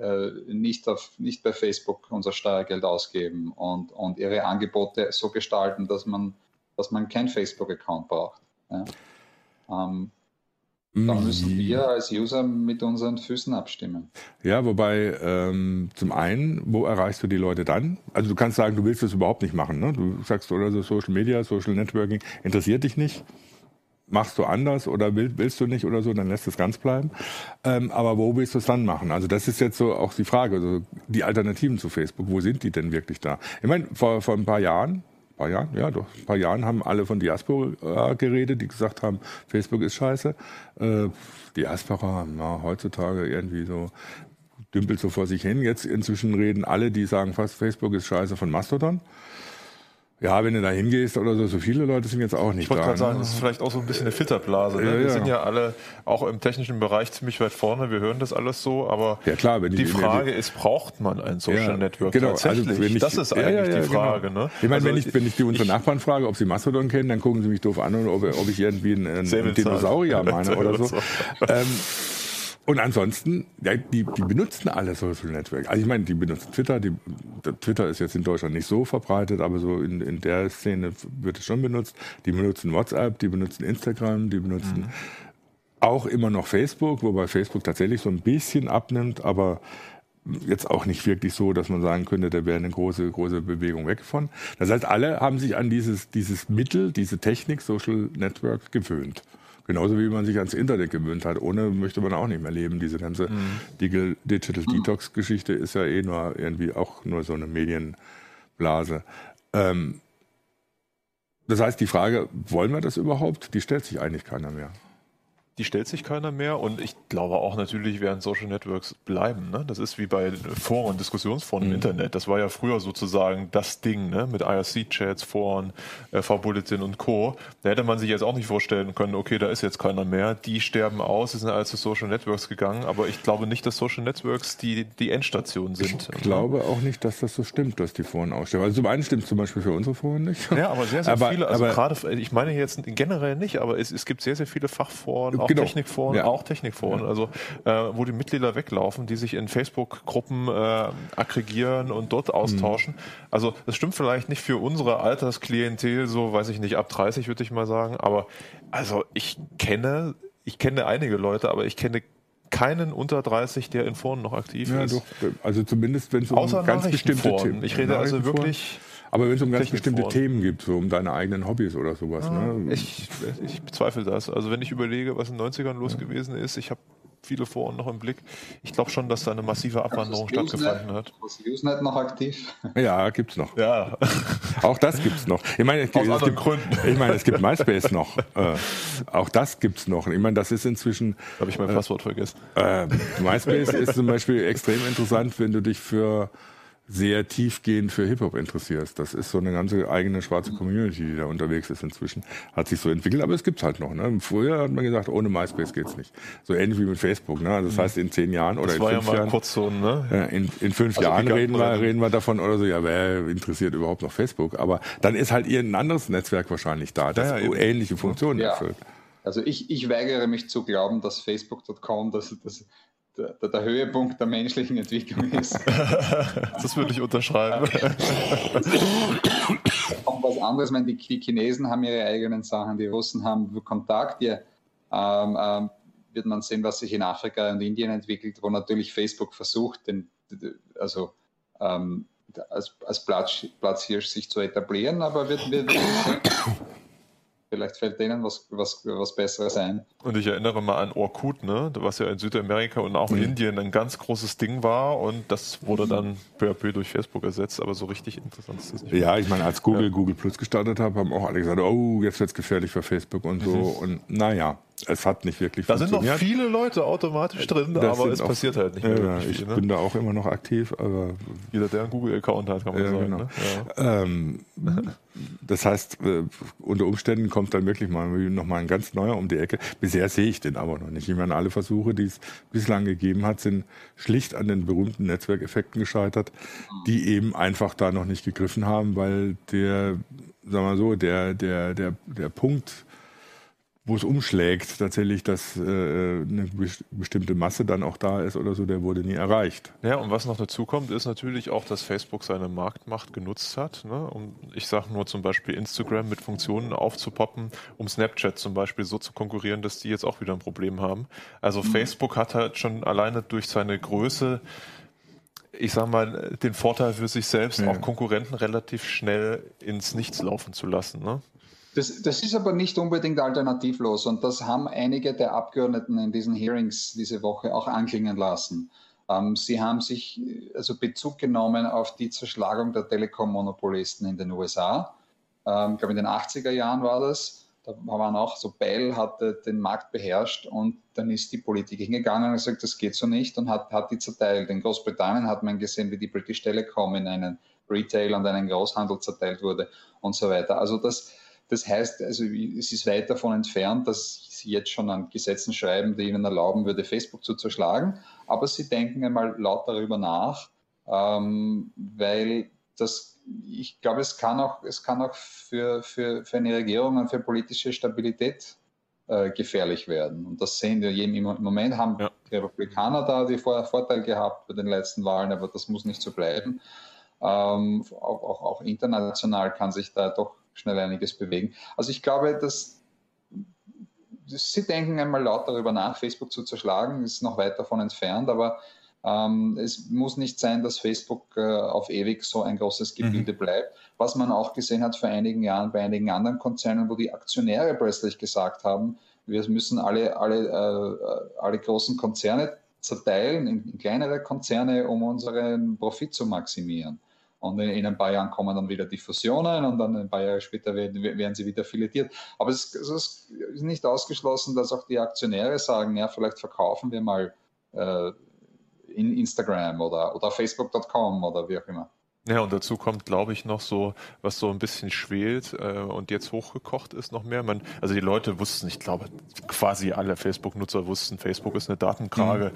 äh, nicht, auf, nicht bei Facebook unser Steuergeld ausgeben und, und ihre Angebote so gestalten, dass man dass man kein Facebook-Account braucht. Ja. Ähm, da mhm. müssen wir als User mit unseren Füßen abstimmen. Ja, wobei ähm, zum einen, wo erreichst du die Leute dann? Also du kannst sagen, du willst das überhaupt nicht machen. Ne? Du sagst oder so Social Media, Social Networking interessiert dich nicht. Machst du anders oder will, willst du nicht oder so, dann lässt es ganz bleiben. Ähm, aber wo willst du es dann machen? Also das ist jetzt so auch die Frage. Also die Alternativen zu Facebook, wo sind die denn wirklich da? Ich meine, vor, vor ein paar Jahren, paar Jahren, ja doch, ein paar Jahren haben alle von Diaspora geredet, die gesagt haben, Facebook ist scheiße. Äh, Diaspora, na, heutzutage irgendwie so dümpelt so vor sich hin. Jetzt inzwischen reden alle, die sagen fast, Facebook ist scheiße von Mastodon. Ja, wenn du da hingehst oder so, so viele Leute sind jetzt auch nicht ich da. Ich wollte gerade sagen, ne? das ist vielleicht auch so ein bisschen eine Filterblase. Ne? Ja, wir ja. sind ja alle auch im technischen Bereich ziemlich weit vorne, wir hören das alles so, aber ja, klar, die, die Frage ist, braucht man ein Social Network genau, also tatsächlich? Also ich, das ist eigentlich die genau. Frage. Genau. Ne? Ich meine, also wenn, ich, wenn ich die unsere Nachbarn frage, ob sie Mastodon kennen, dann gucken sie mich doof an, oder ob, ob ich irgendwie einen, einen Dinosaurier meine oder so. ähm, und ansonsten, die, die benutzen alle Social Network. Also ich meine, die benutzen Twitter. Die, Twitter ist jetzt in Deutschland nicht so verbreitet, aber so in, in der Szene wird es schon benutzt. Die benutzen WhatsApp, die benutzen Instagram, die benutzen mhm. auch immer noch Facebook, wobei Facebook tatsächlich so ein bisschen abnimmt, aber jetzt auch nicht wirklich so, dass man sagen könnte, da wäre eine große, große Bewegung weg von. Das heißt, alle haben sich an dieses, dieses Mittel, diese Technik, Social Network gewöhnt. Genauso wie man sich ans Internet gewöhnt hat. Ohne möchte man auch nicht mehr leben. Diese ganze mhm. Digital Detox-Geschichte ist ja eh nur irgendwie auch nur so eine Medienblase. Ähm, das heißt, die Frage, wollen wir das überhaupt, die stellt sich eigentlich keiner mehr die stellt sich keiner mehr und ich glaube auch natürlich werden Social Networks bleiben. Ne? Das ist wie bei Foren, Diskussionsforen mhm. im Internet. Das war ja früher sozusagen das Ding ne? mit IRC-Chats, Foren, äh, V-Bulletin und Co. Da hätte man sich jetzt auch nicht vorstellen können, okay, da ist jetzt keiner mehr. Die sterben aus, die sind alle zu Social Networks gegangen, aber ich glaube nicht, dass Social Networks die, die Endstation sind. Ich glaube auch nicht, dass das so stimmt, dass die Foren aussterben. Also zum einen stimmt zum Beispiel für unsere Foren nicht. Ja, aber sehr, sehr aber, viele, also gerade, ich meine jetzt generell nicht, aber es, es gibt sehr, sehr viele Fachforen, auch genau. Technikforen, ja. auch Technikforen, ja. also äh, wo die Mitglieder weglaufen, die sich in Facebook-Gruppen äh, aggregieren und dort austauschen. Mhm. Also das stimmt vielleicht nicht für unsere Altersklientel, so weiß ich nicht, ab 30 würde ich mal sagen, aber also ich kenne, ich kenne einige Leute, aber ich kenne keinen unter 30, der in Foren noch aktiv ja, ist. Doch, also zumindest wenn es um Außer ganz bestimmte Themen. Ich rede also wirklich aber wenn es um ganz bestimmte Themen gibt, so um deine eigenen Hobbys oder sowas. Ah, ne? ich, ich bezweifle das. Also wenn ich überlege, was in den 90ern los ja. gewesen ist, ich habe viele Foren noch im Blick. Ich glaube schon, dass da eine massive Abwanderung stattgefunden hat. Ist Usenet noch aktiv? Ja, gibt's noch. Ja. Auch das gibt's noch. Ich meine, es gibt, Aus es gibt, Gründen. Ich meine, es gibt MySpace noch. Äh, auch das gibt's noch. Ich meine, das ist inzwischen. Habe ich mein äh, Passwort vergessen. Äh, MySpace ist zum Beispiel extrem interessant, wenn du dich für sehr tiefgehend für Hip-Hop interessierst. Das ist so eine ganze eigene schwarze Community, die da unterwegs ist inzwischen. Hat sich so entwickelt, aber es gibt's halt noch. Ne? Früher hat man gesagt, ohne MySpace geht's nicht. So ähnlich wie mit Facebook. Ne? Also das heißt, in zehn Jahren oder das in war fünf ja mal Jahren. kurz so, ne? in, in fünf Also Jahren reden wir, reden wir davon oder so, ja, wer interessiert überhaupt noch Facebook? Aber dann ist halt irgendein anderes Netzwerk wahrscheinlich da, das Ja, ähnliche Funktionen Ja. erfüllt. Also ich, ich weigere mich zu glauben, dass Facebook.com das, das, der, der Höhepunkt der menschlichen Entwicklung ist. Das würde ich unterschreiben. Und was anderes, ich meine, die, die Chinesen haben ihre eigenen Sachen, die Russen haben Kontakt. Hier ähm, ähm, wird man sehen, was sich in Afrika und Indien entwickelt, wo natürlich Facebook versucht, den, also ähm, als, als Platz, Platzhirsch sich zu etablieren, aber wird, wird vielleicht fällt denen was, was, was Besseres ein. Und ich erinnere mal an Orkut, ne? was ja in Südamerika und auch in Indien ein ganz großes Ding war und das wurde dann peu à peu durch Facebook ersetzt, aber so richtig interessant ist das nicht. Ja, ich meine, als Google Google Plus gestartet hat, haben auch alle gesagt, oh, jetzt wird's gefährlich für Facebook und so. Und naja, es hat nicht wirklich Da sind noch funktioniert. viele Leute automatisch drin, Das aber es auch- passiert halt nicht mehr ja, wirklich ich viel. Ne? bin da auch immer noch aktiv, aber Jeder, der einen Google-Account hat, kann man Ja, sagen. genau. Ne? Ja. Ähm, das heißt, äh, unter Umständen kommt dann wirklich mal noch mal ein ganz neuer um die Ecke. Bisher sehe ich den aber noch nicht. Ich meine, alle Versuche, die es bislang gegeben hat, sind schlicht an den berühmten Netzwerkeffekten gescheitert, die eben einfach da noch nicht gegriffen haben, weil der, sagen wir mal so, der, der, der, der Punkt, wo es umschlägt, tatsächlich, dass äh, eine bes- bestimmte Masse dann auch da ist oder so, der wurde nie erreicht. Ja, und was noch dazu kommt, ist natürlich auch, dass Facebook seine Marktmacht genutzt hat. Ne? Um, ich sage nur zum Beispiel Instagram mit Funktionen aufzupoppen, um Snapchat zum Beispiel so zu konkurrieren, dass die jetzt auch wieder ein Problem haben. Also Facebook hat halt schon alleine durch seine Größe, ich sag mal, den Vorteil für sich selbst, Ja. auch Konkurrenten relativ schnell ins Nichts laufen zu lassen. Ne? Das, das ist aber nicht unbedingt alternativlos und das haben einige der Abgeordneten in diesen Hearings diese Woche auch anklingen lassen. Ähm, sie haben sich also Bezug genommen auf die Zerschlagung der Telekom-Monopolisten in den USA. Ähm, ich glaube, in den 80er Jahren war das. Da waren auch so, Bell hatte den Markt beherrscht und dann ist die Politik hingegangen und gesagt, das geht so nicht und hat, hat die zerteilt. In Großbritannien hat man gesehen, wie die British Telecom in einen Retail und einen Großhandel zerteilt wurde und so weiter. Also das, das heißt, also es ist weit davon entfernt, dass sie jetzt schon an Gesetzen schreiben, die ihnen erlauben würde, Facebook zu zerschlagen. Aber sie denken einmal laut darüber nach, ähm, weil das, ich glaube, es kann auch, es kann auch für, für, für eine Regierung und für politische Stabilität äh, gefährlich werden. Und das sehen wir im, Moment haben Ja. die Republikaner da die Vor Vorteil gehabt bei den letzten Wahlen, aber das muss nicht so bleiben. Ähm, auch, auch, auch international kann sich da doch schnell einiges bewegen. Also ich glaube, dass Sie denken einmal laut darüber nach, Facebook zu zerschlagen, ist noch weit davon entfernt, aber ähm, es muss nicht sein, dass Facebook äh, auf ewig so ein großes Gebilde bleibt. Was man auch gesehen hat vor einigen Jahren bei einigen anderen Konzernen, wo die Aktionäre plötzlich gesagt haben, wir müssen alle, alle, äh, alle großen Konzerne zerteilen in, in kleinere Konzerne, um unseren Profit zu maximieren. Und in, in ein paar Jahren kommen dann wieder die Fusionen und dann ein paar Jahre später werden, werden sie wieder filetiert. Aber es, es ist nicht ausgeschlossen, dass auch die Aktionäre sagen, ja, vielleicht verkaufen wir mal äh, in Instagram oder, oder Facebook.com oder wie auch immer. Ja, und dazu kommt, glaube ich, noch so, was so ein bisschen schwelt äh, und jetzt hochgekocht ist noch mehr. Man, also die Leute wussten, ich glaube, quasi alle Facebook-Nutzer wussten, Facebook ist eine Datenkrage.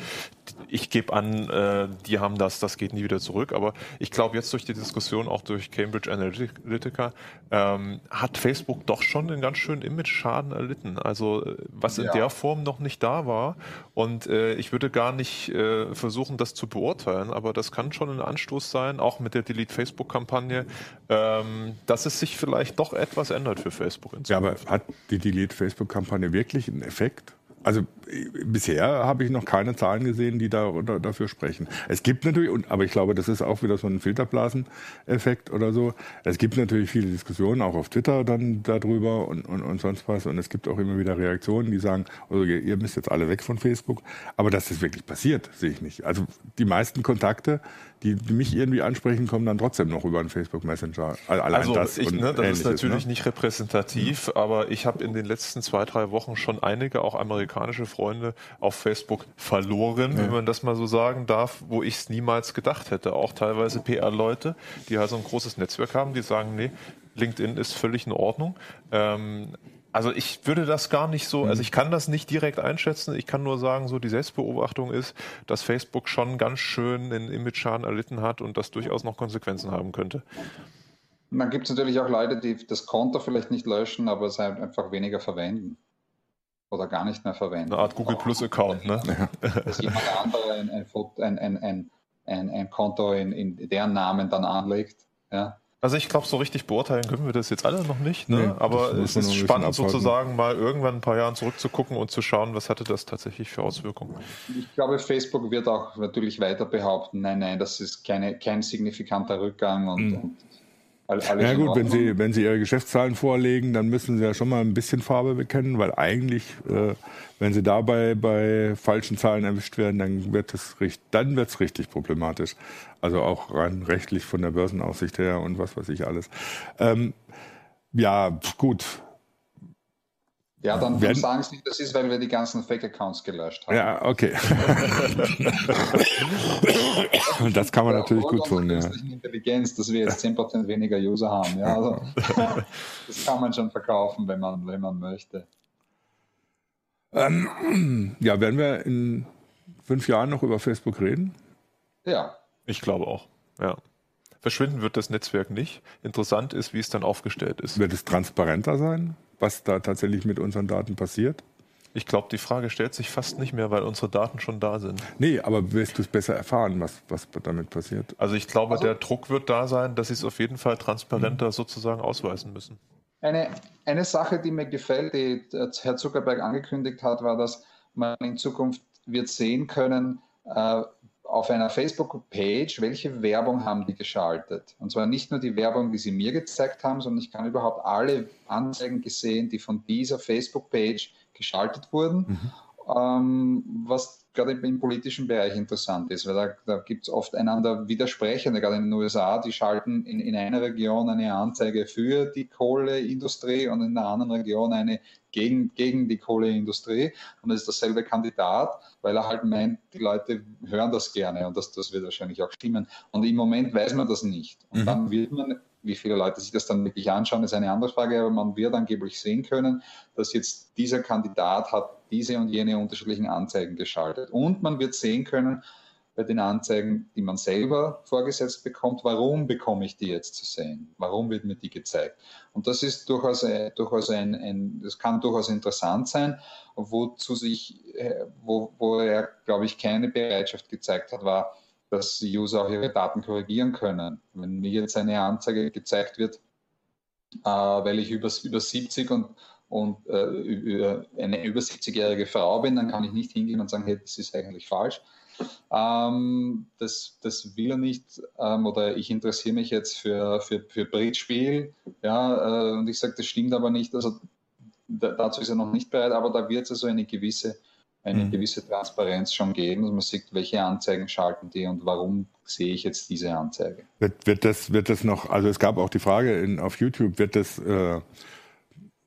Ich gebe an, äh, die haben das, das geht nie wieder zurück. Aber ich glaube, jetzt durch die Diskussion, auch durch Cambridge Analytica, ähm, hat Facebook doch schon einen ganz schönen Image-Schaden erlitten. Also äh, was in Ja. der Form noch nicht da war. Und äh, ich würde gar nicht äh, versuchen, das zu beurteilen, aber das kann schon ein Anstoß sein, auch mit der Delete-Facebook-Kampagne, ähm, dass es sich vielleicht doch etwas ändert für Facebook. Ja, aber hat die Delete-Facebook-Kampagne wirklich einen Effekt? Also bisher habe ich noch keine Zahlen gesehen, die da, da, dafür sprechen. Es gibt natürlich, und, aber ich glaube, das ist auch wieder so ein Filterblasen-Effekt oder so. Es gibt natürlich viele Diskussionen, auch auf Twitter dann darüber und, und, und sonst was. Und es gibt auch immer wieder Reaktionen, die sagen, also ihr, ihr müsst jetzt alle weg von Facebook. Aber dass das wirklich passiert, sehe ich nicht. Also die meisten Kontakte, die, die mich irgendwie ansprechen, kommen dann trotzdem noch über einen Facebook Messenger. Allein Also das, ich, ne, das ist Ähnliches, natürlich ne? nicht repräsentativ, aber ich habe in den letzten zwei, drei Wochen schon einige auch amerikanische Freunde Freunde auf Facebook verloren, ja. wenn man das mal so sagen darf, wo ich es niemals gedacht hätte. Auch teilweise PR-Leute, die halt so ein großes Netzwerk haben, die sagen, nee, LinkedIn ist völlig in Ordnung. Ähm, also ich würde das gar nicht so, also mhm. ich kann das nicht direkt einschätzen. Ich kann nur sagen, so die Selbstbeobachtung ist, dass Facebook schon ganz schön den Image-Schaden erlitten hat und das durchaus noch Konsequenzen haben könnte. Dann gibt es natürlich auch Leute, die das Konto vielleicht nicht löschen, aber es halt einfach weniger verwenden. Oder gar nicht mehr verwenden. Eine Art Google Plus Account, ne? Dass jemand andere ein, ein, ein, ein, ein Konto in, in deren Namen dann anlegt. Ja. Also ich glaube, so richtig beurteilen können wir das jetzt alle noch nicht, ne? Nee, aber es ist spannend sozusagen mal irgendwann ein paar Jahren zurückzugucken und zu schauen, was hatte das tatsächlich für Auswirkungen. Ich glaube, Facebook wird auch natürlich weiter behaupten, nein, nein, das ist keine, kein signifikanter Rückgang und, mhm. und ja gut, wenn Sie, wenn Sie Ihre Geschäftszahlen vorlegen, dann müssen Sie ja schon mal ein bisschen Farbe bekennen, weil eigentlich, äh, wenn Sie dabei bei falschen Zahlen erwischt werden, dann wird es dann wird's richtig problematisch. Also auch rein rechtlich von der Börsenaufsicht her und was weiß ich alles. Ähm, ja, gut. Ja, dann Werden, sagen Sie, das ist, weil wir die ganzen Fake-Accounts gelöscht haben. Ja, okay. das kann man natürlich gut tun. Ja. Intelligenz, dass wir jetzt 10% weniger User haben. Ja, also, das kann man schon verkaufen, wenn man, wenn man möchte. Ähm, ja, werden wir in fünf Jahren noch über Facebook reden? Ja. Ich glaube auch, ja. Verschwinden wird das Netzwerk nicht. Interessant ist, wie es dann aufgestellt ist. Wird es transparenter sein? Was da tatsächlich mit unseren Daten passiert? Ich glaube, die Frage stellt sich fast nicht mehr, weil unsere Daten schon da sind. Nee, aber wirst du es besser erfahren, was, was damit passiert? Also ich glaube, also, der Druck wird da sein, dass sie es auf jeden Fall transparenter mhm. sozusagen ausweisen müssen. Eine, eine Sache, die mir gefällt, die Herr Zuckerberg angekündigt hat, war, dass man in Zukunft wird sehen können, äh, auf einer Facebook-Page, welche Werbung haben die geschaltet? Und zwar nicht nur die Werbung, die sie mir gezeigt haben, sondern ich kann überhaupt alle Anzeigen gesehen, die von dieser Facebook-Page geschaltet wurden. Mhm. Ähm, was gerade im politischen Bereich interessant ist, weil da, da gibt es oft einander Widersprechende, gerade in den USA, die schalten in, in einer Region eine Anzeige für die Kohleindustrie und in einer anderen Region eine gegen, gegen die Kohleindustrie. Und es ist dasselbe Kandidat, weil er halt meint, die Leute hören das gerne und das, das wird wahrscheinlich auch stimmen. Und im Moment weiß man das nicht. Und mhm. dann wird man wie viele Leute sich das dann wirklich anschauen, ist eine andere Frage, aber man wird angeblich sehen können, dass jetzt dieser Kandidat hat diese und jene unterschiedlichen Anzeigen geschaltet. Und man wird sehen können, bei den Anzeigen, die man selber vorgesetzt bekommt, warum bekomme ich die jetzt zu sehen? Warum wird mir die gezeigt? Und das ist durchaus, äh, durchaus ein, ein, das kann durchaus interessant sein, wozu sich, äh, wo, wo er, glaube ich, keine Bereitschaft gezeigt hat, war, dass die User auch ihre Daten korrigieren können. Wenn mir jetzt eine Anzeige gezeigt wird, äh, weil ich über, über 70 und, und äh, eine über 70-jährige Frau bin, dann kann ich nicht hingehen und sagen, hey, das ist eigentlich falsch. Ähm, das, das will er nicht. Ähm, oder ich interessiere mich jetzt für, für, für Bridge-Spiel. Ja, äh, und ich sage, das stimmt aber nicht. Also da, dazu ist er noch nicht bereit, aber da wird es also eine gewisse eine mhm. gewisse Transparenz schon geben, dass man sieht, welche Anzeigen schalten die und warum sehe ich jetzt diese Anzeige. Wird, wird, das, wird das noch, also es gab auch die Frage in, auf YouTube, wird das, äh,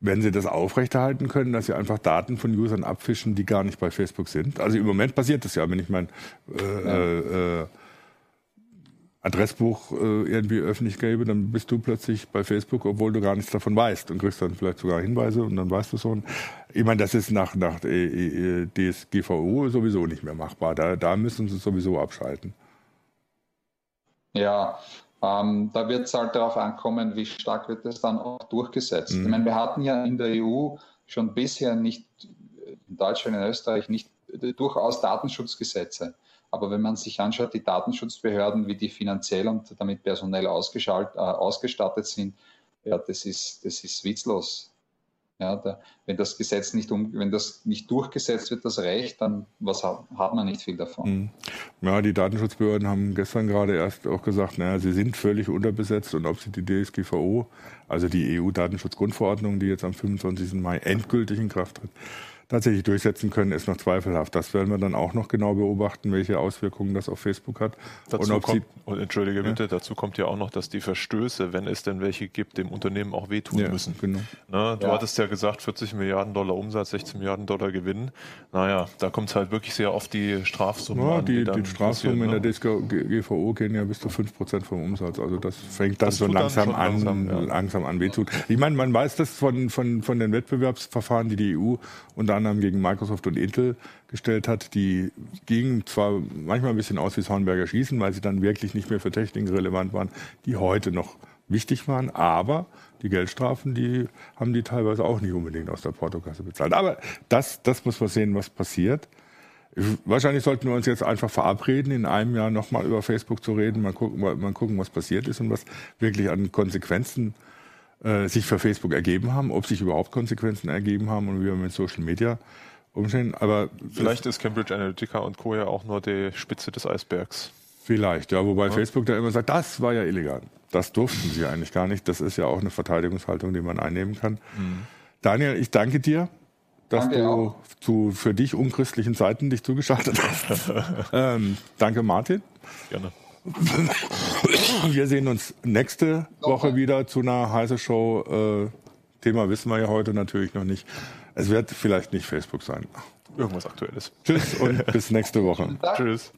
werden Sie das aufrechterhalten können, dass Sie einfach Daten von Usern abfischen, die gar nicht bei Facebook sind? Also im Moment passiert das ja, wenn ich mein äh, ja. äh, Adressbuch äh, irgendwie öffentlich gebe, dann bist du plötzlich bei Facebook, obwohl du gar nichts davon weißt und kriegst dann vielleicht sogar Hinweise und dann weißt du schon. Ich meine, das ist nach, nach äh, äh DSGVO sowieso nicht mehr machbar. Da, da müssen sie sowieso abschalten. Ja, ähm, da wird es halt darauf ankommen, wie stark wird das dann auch durchgesetzt. Mhm. Ich meine, wir hatten ja in der EU schon bisher nicht, in Deutschland, in Österreich, nicht durchaus Datenschutzgesetze. Aber wenn man sich anschaut, die Datenschutzbehörden, wie die finanziell und damit personell äh, ausgestattet sind, ja, das ist, das ist witzlos. Ja, da, wenn das Gesetz nicht um, wenn das nicht durchgesetzt wird, das Recht, dann was hat, man nicht viel davon. Mhm. Ja, die Datenschutzbehörden haben gestern gerade erst auch gesagt, naja, sie sind völlig unterbesetzt und ob sie die DSGVO, also die EU-Datenschutzgrundverordnung, die jetzt am 25. Mai endgültig in Kraft tritt, tatsächlich durchsetzen können, ist noch zweifelhaft. Das werden wir dann auch noch genau beobachten, welche Auswirkungen das auf Facebook hat. Dazu und kommt, und entschuldige bitte, ja. dazu kommt ja auch noch, dass die Verstöße, wenn es denn welche gibt, dem Unternehmen auch wehtun ja, müssen. Genau. Ne, du ja. hattest ja gesagt, 40 Milliarden Dollar Umsatz, 16 Milliarden Dollar Gewinn. Naja, da kommt es halt wirklich sehr oft die Strafsummen an. Die, die, die Strafsummen ne? in der DSGVO gehen ja bis zu 5% vom Umsatz. Also das fängt dann das so langsam dann an, langsam, langsam an wehtun. Ich meine, man weiß das von, von, von den Wettbewerbsverfahren, die die EU unter anderem gegen Microsoft und Intel gestellt hat, die gingen zwar manchmal ein bisschen aus wie Hornberger Schießen, weil sie dann wirklich nicht mehr für Techniken relevant waren, die heute noch wichtig waren, aber die Geldstrafen, die haben die teilweise auch nicht unbedingt aus der Portokasse bezahlt. Aber das, das muss man sehen, was passiert. Wahrscheinlich sollten wir uns jetzt einfach verabreden, in einem Jahr nochmal über Facebook zu reden, mal gucken, mal gucken, was passiert ist und was wirklich an Konsequenzen äh, sich für Facebook ergeben haben, ob sich überhaupt Konsequenzen ergeben haben und wie wir mit Social Media umstehen. Aber vielleicht ist Cambridge Analytica und Co. ja auch nur die Spitze des Eisbergs. Vielleicht, ja, wobei ja. Facebook da immer sagt, das war ja illegal. Das durften sie eigentlich gar nicht. Das ist ja auch eine Verteidigungshaltung, die man einnehmen kann. Mhm. Daniel, ich danke dir, dass danke du zu für dich unchristlichen Zeiten dich zugeschaltet hast. ähm, danke, Martin. Gerne. Wir sehen uns nächste Woche wieder zu einer heißen Show. Äh, Thema wissen wir ja heute natürlich noch nicht. Es wird vielleicht nicht Facebook sein. Irgendwas Aktuelles. Tschüss und bis nächste Woche. Tschüss.